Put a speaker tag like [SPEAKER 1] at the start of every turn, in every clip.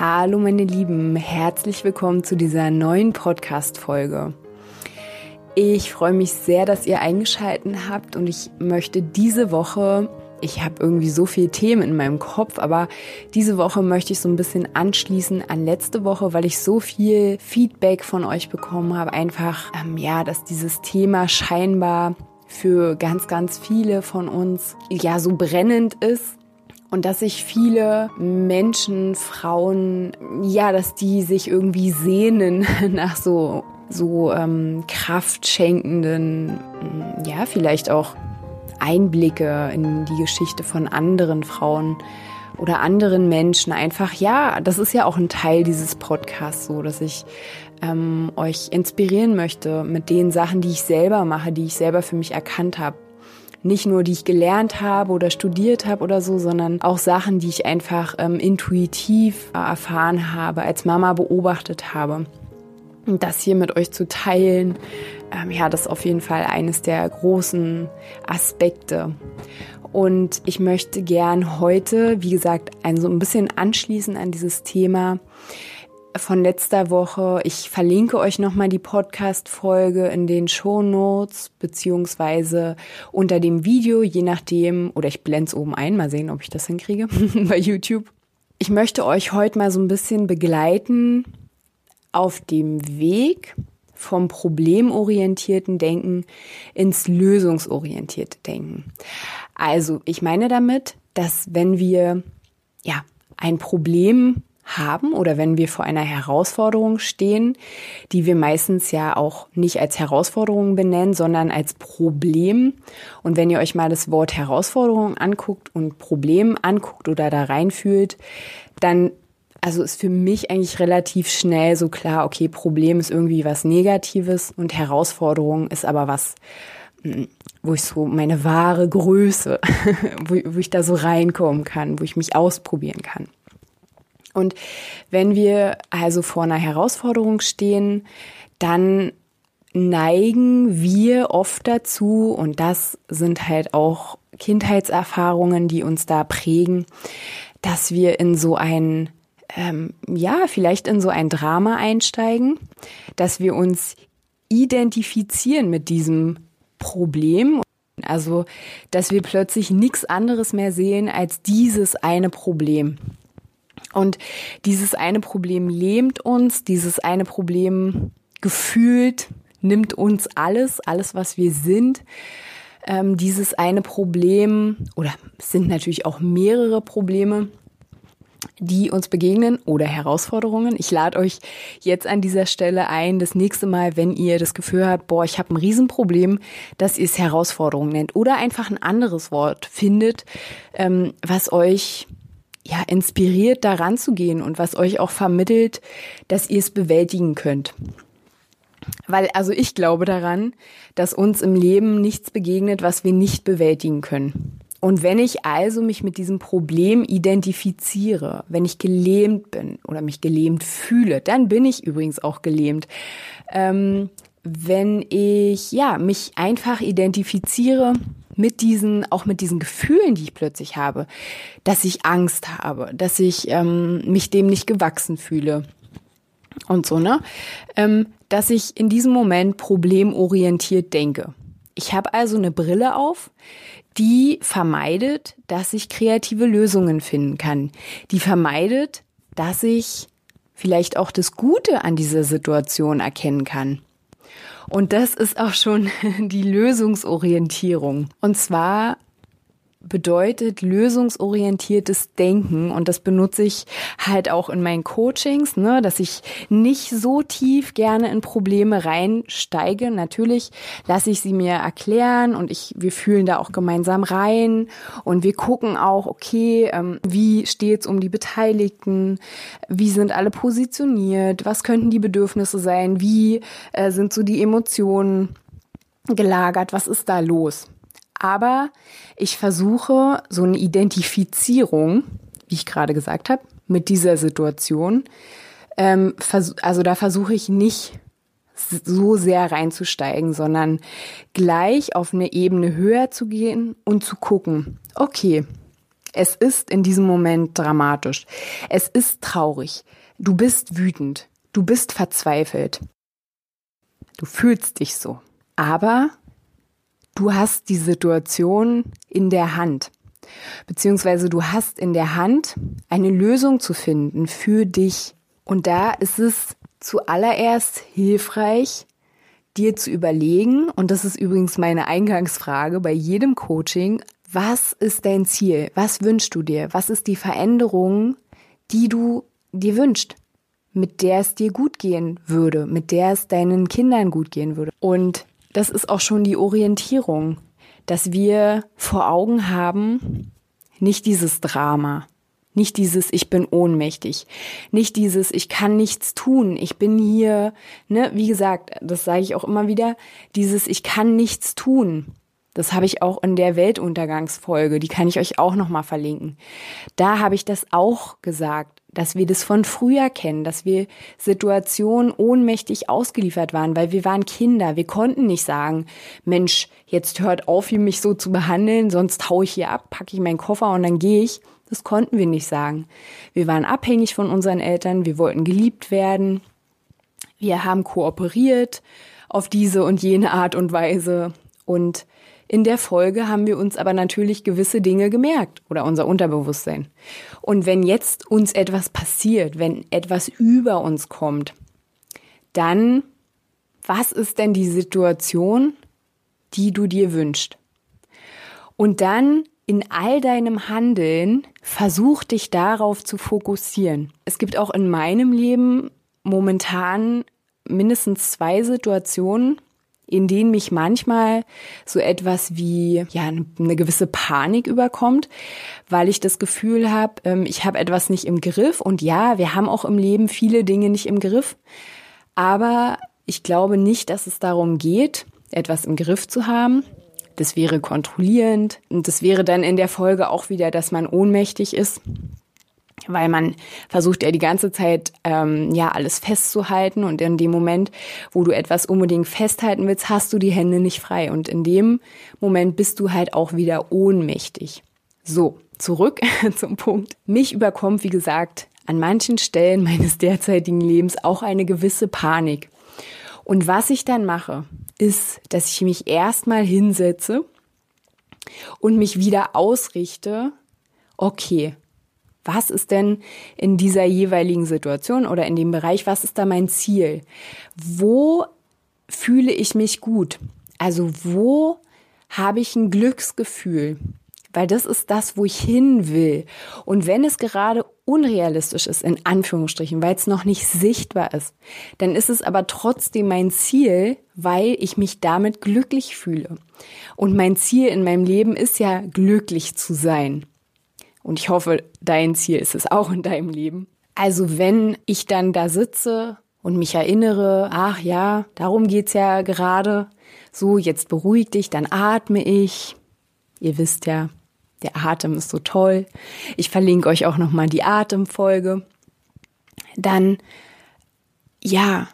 [SPEAKER 1] Hallo meine Lieben, herzlich willkommen zu dieser neuen Podcast-Folge. Ich freue mich sehr, dass ihr eingeschaltet habt und ich möchte diese Woche, ich habe irgendwie so viele Themen in meinem Kopf, aber diese Woche möchte ich so ein bisschen anschließen an letzte Woche, weil ich so viel Feedback von euch bekommen habe. Einfach, ähm, ja, dass dieses Thema scheinbar für ganz, ganz viele von uns ja so brennend ist und dass sich viele Menschen, Frauen, ja, dass die sich irgendwie sehnen nach so so ähm, kraftschenkenden, ja, vielleicht auch Einblicke in die Geschichte von anderen Frauen oder anderen Menschen. Einfach, ja, das ist ja auch ein Teil dieses Podcasts, so dass ich ähm, euch inspirieren möchte mit den Sachen, die ich selber mache, die ich selber für mich erkannt habe nicht nur die ich gelernt habe oder studiert habe oder so, sondern auch Sachen, die ich einfach ähm, intuitiv äh, erfahren habe, als Mama beobachtet habe. Und das hier mit euch zu teilen, ähm, ja, das ist auf jeden Fall eines der großen Aspekte. Und ich möchte gern heute, wie gesagt, ein so ein bisschen anschließen an dieses Thema, von letzter Woche. Ich verlinke euch nochmal die Podcast-Folge in den Show Notes beziehungsweise unter dem Video, je nachdem, oder ich blende es oben ein, mal sehen, ob ich das hinkriege bei YouTube. Ich möchte euch heute mal so ein bisschen begleiten auf dem Weg vom problemorientierten Denken ins lösungsorientierte Denken. Also, ich meine damit, dass wenn wir ja ein Problem haben oder wenn wir vor einer Herausforderung stehen, die wir meistens ja auch nicht als Herausforderung benennen, sondern als Problem. Und wenn ihr euch mal das Wort Herausforderung anguckt und Problem anguckt oder da reinfühlt, dann also ist für mich eigentlich relativ schnell so klar, okay, Problem ist irgendwie was Negatives und Herausforderung ist aber was, hm, wo ich so meine wahre Größe, wo, wo ich da so reinkommen kann, wo ich mich ausprobieren kann. Und wenn wir also vor einer Herausforderung stehen, dann neigen wir oft dazu, und das sind halt auch Kindheitserfahrungen, die uns da prägen, dass wir in so ein, ähm, ja, vielleicht in so ein Drama einsteigen, dass wir uns identifizieren mit diesem Problem. Also, dass wir plötzlich nichts anderes mehr sehen als dieses eine Problem. Und dieses eine Problem lähmt uns, dieses eine Problem gefühlt nimmt uns alles, alles, was wir sind. Ähm, dieses eine Problem, oder es sind natürlich auch mehrere Probleme, die uns begegnen oder Herausforderungen. Ich lade euch jetzt an dieser Stelle ein, das nächste Mal, wenn ihr das Gefühl habt, boah, ich habe ein Riesenproblem, dass ihr es Herausforderung nennt oder einfach ein anderes Wort findet, ähm, was euch ja, inspiriert, daran zu gehen und was euch auch vermittelt, dass ihr es bewältigen könnt. Weil, also ich glaube daran, dass uns im Leben nichts begegnet, was wir nicht bewältigen können. Und wenn ich also mich mit diesem Problem identifiziere, wenn ich gelähmt bin oder mich gelähmt fühle, dann bin ich übrigens auch gelähmt. Ähm, wenn ich ja mich einfach identifiziere mit diesen, auch mit diesen Gefühlen, die ich plötzlich habe, dass ich Angst habe, dass ich ähm, mich dem nicht gewachsen fühle und so, ne? Ähm, dass ich in diesem Moment problemorientiert denke. Ich habe also eine Brille auf, die vermeidet, dass ich kreative Lösungen finden kann. Die vermeidet, dass ich vielleicht auch das Gute an dieser Situation erkennen kann. Und das ist auch schon die Lösungsorientierung. Und zwar bedeutet lösungsorientiertes Denken. Und das benutze ich halt auch in meinen Coachings, ne, dass ich nicht so tief gerne in Probleme reinsteige. Natürlich lasse ich sie mir erklären und ich, wir fühlen da auch gemeinsam rein. Und wir gucken auch, okay, ähm, wie steht's um die Beteiligten, wie sind alle positioniert, was könnten die Bedürfnisse sein, wie äh, sind so die Emotionen gelagert, was ist da los? Aber ich versuche so eine Identifizierung, wie ich gerade gesagt habe, mit dieser Situation. Ähm, also da versuche ich nicht so sehr reinzusteigen, sondern gleich auf eine Ebene höher zu gehen und zu gucken, okay, es ist in diesem Moment dramatisch, es ist traurig, du bist wütend, du bist verzweifelt, du fühlst dich so, aber du hast die Situation in der Hand. Beziehungsweise du hast in der Hand, eine Lösung zu finden für dich. Und da ist es zuallererst hilfreich, dir zu überlegen, und das ist übrigens meine Eingangsfrage bei jedem Coaching, was ist dein Ziel? Was wünschst du dir? Was ist die Veränderung, die du dir wünschst? mit der es dir gut gehen würde, mit der es deinen Kindern gut gehen würde. Und das ist auch schon die Orientierung, dass wir vor Augen haben, nicht dieses Drama, nicht dieses Ich bin ohnmächtig, nicht dieses Ich kann nichts tun, ich bin hier, ne, wie gesagt, das sage ich auch immer wieder, dieses Ich kann nichts tun. Das habe ich auch in der Weltuntergangsfolge, die kann ich euch auch noch mal verlinken. Da habe ich das auch gesagt dass wir das von früher kennen, dass wir Situationen ohnmächtig ausgeliefert waren, weil wir waren Kinder. Wir konnten nicht sagen, Mensch, jetzt hört auf, hier mich so zu behandeln, sonst hau ich hier ab, packe ich meinen Koffer und dann gehe ich. Das konnten wir nicht sagen. Wir waren abhängig von unseren Eltern, wir wollten geliebt werden. Wir haben kooperiert auf diese und jene Art und Weise und in der Folge haben wir uns aber natürlich gewisse Dinge gemerkt oder unser Unterbewusstsein. Und wenn jetzt uns etwas passiert, wenn etwas über uns kommt, dann was ist denn die Situation, die du dir wünschst? Und dann in all deinem Handeln versuch dich darauf zu fokussieren. Es gibt auch in meinem Leben momentan mindestens zwei Situationen, in denen mich manchmal so etwas wie ja eine gewisse Panik überkommt, weil ich das Gefühl habe, ähm, ich habe etwas nicht im Griff. Und ja, wir haben auch im Leben viele Dinge nicht im Griff, aber ich glaube nicht, dass es darum geht, etwas im Griff zu haben. Das wäre kontrollierend. Und das wäre dann in der Folge auch wieder, dass man ohnmächtig ist weil man versucht ja die ganze Zeit ähm, ja alles festzuhalten und in dem Moment, wo du etwas unbedingt festhalten willst, hast du die Hände nicht frei und in dem Moment bist du halt auch wieder ohnmächtig. So, zurück zum Punkt. Mich überkommt, wie gesagt, an manchen Stellen meines derzeitigen Lebens auch eine gewisse Panik. Und was ich dann mache, ist, dass ich mich erstmal hinsetze und mich wieder ausrichte, okay, was ist denn in dieser jeweiligen Situation oder in dem Bereich, was ist da mein Ziel? Wo fühle ich mich gut? Also wo habe ich ein Glücksgefühl? Weil das ist das, wo ich hin will. Und wenn es gerade unrealistisch ist, in Anführungsstrichen, weil es noch nicht sichtbar ist, dann ist es aber trotzdem mein Ziel, weil ich mich damit glücklich fühle. Und mein Ziel in meinem Leben ist ja, glücklich zu sein. Und ich hoffe, dein Ziel ist es auch in deinem Leben. Also wenn ich dann da sitze und mich erinnere, ach ja, darum geht's ja gerade, so jetzt beruhig dich, dann atme ich. Ihr wisst ja, der Atem ist so toll. Ich verlinke euch auch nochmal die Atemfolge. Dann, ja,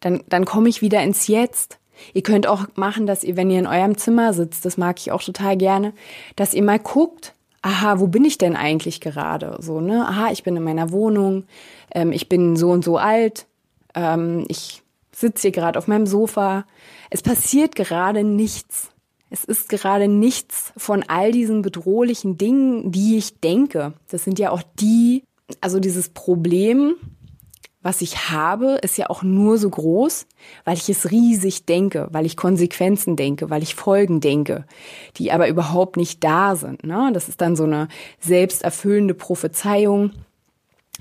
[SPEAKER 1] dann, dann komme ich wieder ins Jetzt. Ihr könnt auch machen, dass ihr, wenn ihr in eurem Zimmer sitzt, das mag ich auch total gerne, dass ihr mal guckt, aha, wo bin ich denn eigentlich gerade? So, ne? Aha, ich bin in meiner Wohnung, ähm, ich bin so und so alt, ähm, ich sitze hier gerade auf meinem Sofa. Es passiert gerade nichts. Es ist gerade nichts von all diesen bedrohlichen Dingen, die ich denke. Das sind ja auch die, also dieses Problem, was ich habe, ist ja auch nur so groß, weil ich es riesig denke, weil ich Konsequenzen denke, weil ich Folgen denke, die aber überhaupt nicht da sind. Ne? Das ist dann so eine selbsterfüllende Prophezeiung.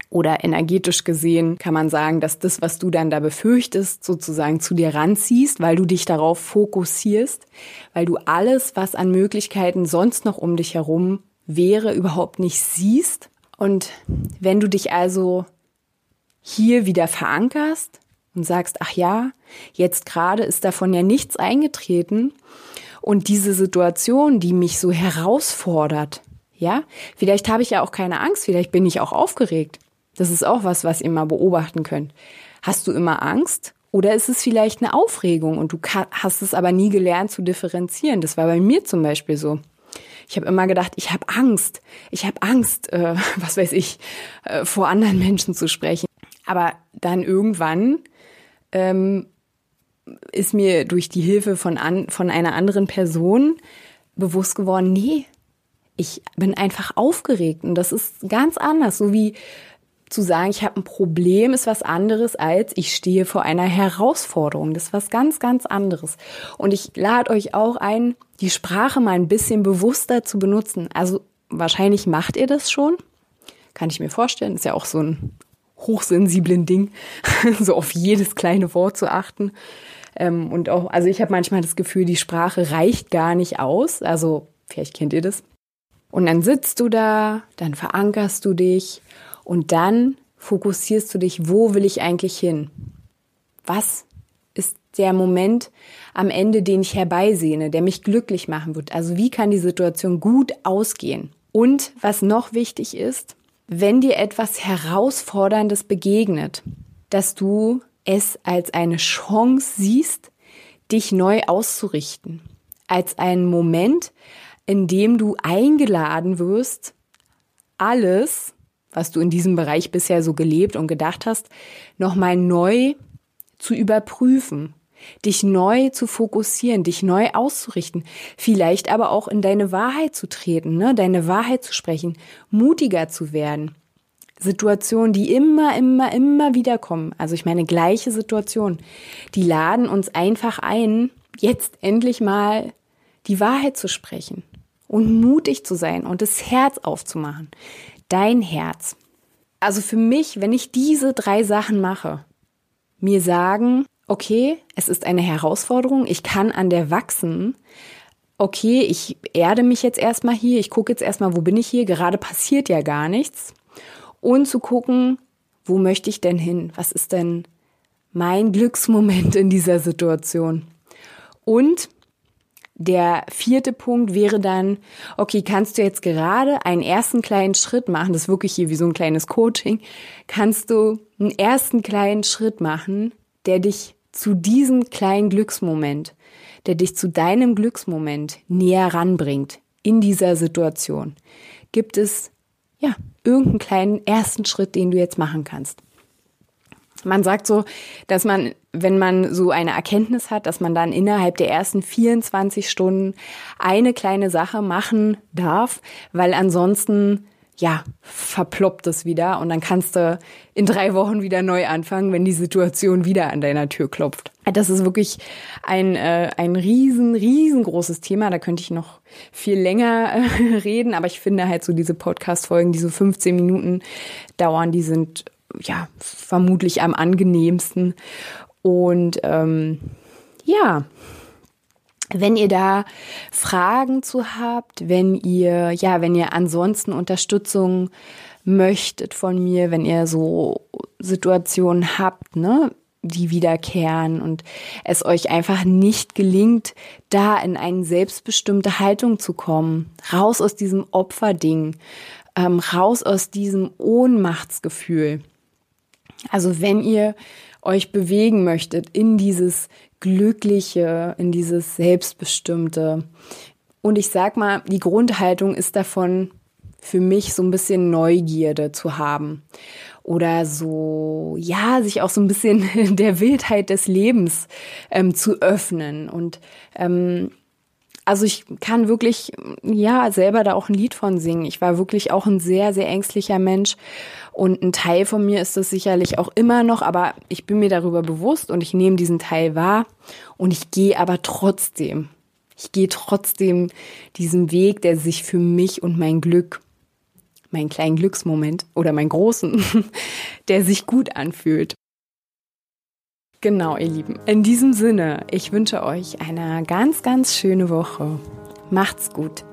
[SPEAKER 1] Oder energetisch gesehen kann man sagen, dass das, was du dann da befürchtest, sozusagen zu dir ranziehst, weil du dich darauf fokussierst, weil du alles, was an Möglichkeiten sonst noch um dich herum wäre, überhaupt nicht siehst. Und wenn du dich also hier wieder verankerst und sagst, ach ja, jetzt gerade ist davon ja nichts eingetreten und diese Situation, die mich so herausfordert, ja, vielleicht habe ich ja auch keine Angst, vielleicht bin ich auch aufgeregt. Das ist auch was, was ihr mal beobachten könnt. Hast du immer Angst oder ist es vielleicht eine Aufregung und du hast es aber nie gelernt zu differenzieren? Das war bei mir zum Beispiel so. Ich habe immer gedacht, ich habe Angst. Ich habe Angst, äh, was weiß ich, äh, vor anderen Menschen zu sprechen. Aber dann irgendwann ähm, ist mir durch die Hilfe von, an, von einer anderen Person bewusst geworden, nee, ich bin einfach aufgeregt und das ist ganz anders, so wie zu sagen, ich habe ein Problem, ist was anderes als ich stehe vor einer Herausforderung. Das ist was ganz, ganz anderes. Und ich lade euch auch ein, die Sprache mal ein bisschen bewusster zu benutzen. Also wahrscheinlich macht ihr das schon. Kann ich mir vorstellen. Ist ja auch so ein hochsensiblen Ding, so auf jedes kleine Wort zu achten. Ähm, und auch, also ich habe manchmal das Gefühl, die Sprache reicht gar nicht aus. Also vielleicht kennt ihr das. Und dann sitzt du da, dann verankerst du dich und dann fokussierst du dich, wo will ich eigentlich hin? Was ist der Moment am Ende, den ich herbeisehne, der mich glücklich machen wird? Also wie kann die Situation gut ausgehen? Und was noch wichtig ist, wenn dir etwas Herausforderndes begegnet, dass du es als eine Chance siehst, dich neu auszurichten, als einen Moment, in dem du eingeladen wirst, alles, was du in diesem Bereich bisher so gelebt und gedacht hast, nochmal neu zu überprüfen dich neu zu fokussieren, dich neu auszurichten, vielleicht aber auch in deine Wahrheit zu treten, ne? deine Wahrheit zu sprechen, mutiger zu werden. Situationen, die immer, immer, immer wieder kommen. Also ich meine, gleiche Situation. Die laden uns einfach ein, jetzt endlich mal die Wahrheit zu sprechen und mutig zu sein und das Herz aufzumachen. Dein Herz. Also für mich, wenn ich diese drei Sachen mache, mir sagen, okay, es ist eine Herausforderung, ich kann an der wachsen. Okay, ich erde mich jetzt erstmal hier, ich gucke jetzt erstmal, wo bin ich hier, gerade passiert ja gar nichts. Und zu gucken, wo möchte ich denn hin? Was ist denn mein Glücksmoment in dieser Situation? Und der vierte Punkt wäre dann, okay, kannst du jetzt gerade einen ersten kleinen Schritt machen, das ist wirklich hier wie so ein kleines Coaching, kannst du einen ersten kleinen Schritt machen, der dich zu diesem kleinen Glücksmoment, der dich zu deinem Glücksmoment näher ranbringt in dieser Situation, gibt es ja irgendeinen kleinen ersten Schritt, den du jetzt machen kannst. Man sagt so, dass man, wenn man so eine Erkenntnis hat, dass man dann innerhalb der ersten 24 Stunden eine kleine Sache machen darf, weil ansonsten ja, verploppt es wieder und dann kannst du in drei Wochen wieder neu anfangen, wenn die Situation wieder an deiner Tür klopft. Das ist wirklich ein, äh, ein riesen, riesengroßes Thema. Da könnte ich noch viel länger äh, reden, aber ich finde halt so diese Podcast-Folgen, die so 15 Minuten dauern, die sind ja vermutlich am angenehmsten. Und ähm, ja, wenn ihr da Fragen zu habt, wenn ihr, ja, wenn ihr ansonsten Unterstützung möchtet von mir, wenn ihr so Situationen habt, ne, die wiederkehren und es euch einfach nicht gelingt, da in eine selbstbestimmte Haltung zu kommen, raus aus diesem Opferding, ähm, raus aus diesem Ohnmachtsgefühl. Also wenn ihr euch bewegen möchtet in dieses Glückliche, in dieses Selbstbestimmte. Und ich sag mal, die Grundhaltung ist davon für mich so ein bisschen Neugierde zu haben oder so, ja, sich auch so ein bisschen der Wildheit des Lebens ähm, zu öffnen und ähm, also ich kann wirklich, ja, selber da auch ein Lied von singen. Ich war wirklich auch ein sehr, sehr ängstlicher Mensch. Und ein Teil von mir ist das sicherlich auch immer noch, aber ich bin mir darüber bewusst und ich nehme diesen Teil wahr. Und ich gehe aber trotzdem, ich gehe trotzdem diesen Weg, der sich für mich und mein Glück, meinen kleinen Glücksmoment oder meinen großen, der sich gut anfühlt. Genau, ihr Lieben. In diesem Sinne, ich wünsche euch eine ganz, ganz schöne Woche. Macht's gut.